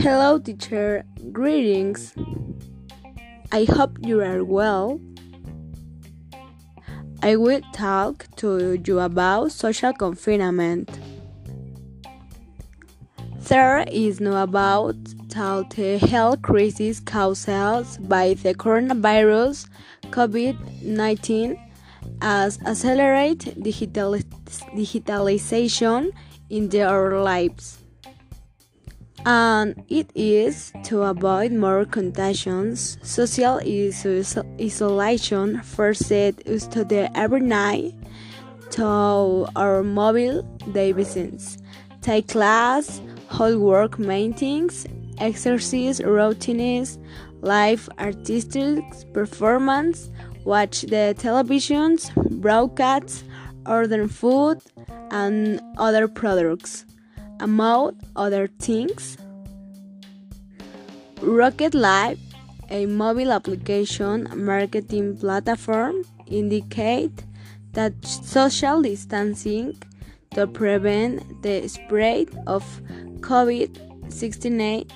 Hello, teacher. Greetings. I hope you are well. I will talk to you about social confinement. There is no about that the health crisis caused by the coronavirus COVID-19 as accelerate digital, digitalization in their lives and it is to avoid more contagions, social isolation forced us to the every night to our mobile devices, take class, homework work meetings, exercise routines, live artistic performance, watch the televisions, broadcasts, order food, and other products among other things. Rocket Live, a mobile application marketing platform, indicate that social distancing to prevent the spread of COVID-19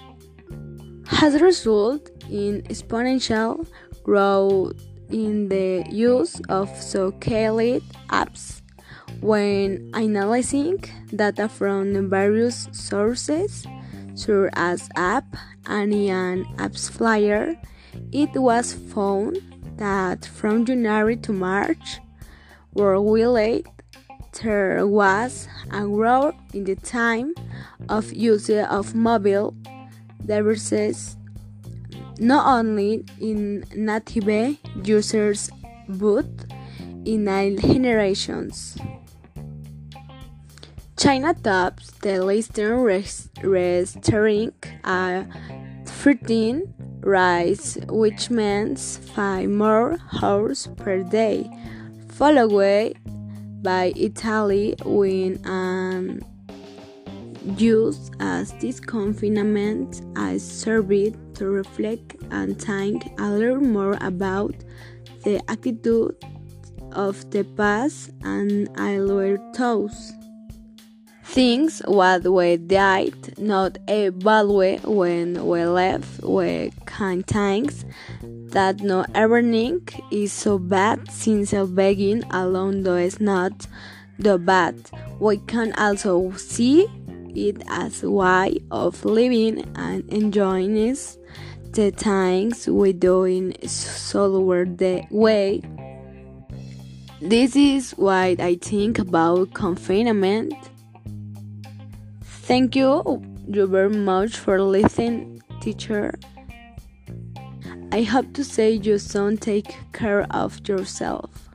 has resulted in exponential growth in the use of so-called apps when analyzing data from various sources, such as app and an AppsFlyer, it was found that from January to March, worldwide, there was a growth in the time of use of mobile devices, not only in native users but in all generations. China tops the list registering a 13 rise, which means 5 more hours per day, followed by Italy with an use as this confinement as served to reflect and think a little more about the attitude of the past and our thoughts. Things what we did not evaluate when we left we can things that no everything is so bad since the beginning alone though it's not the bad. We can also see it as way of living and enjoying the things we do in the way. This is what I think about confinement. Thank you, you very much for listening, teacher. I hope to say you soon take care of yourself.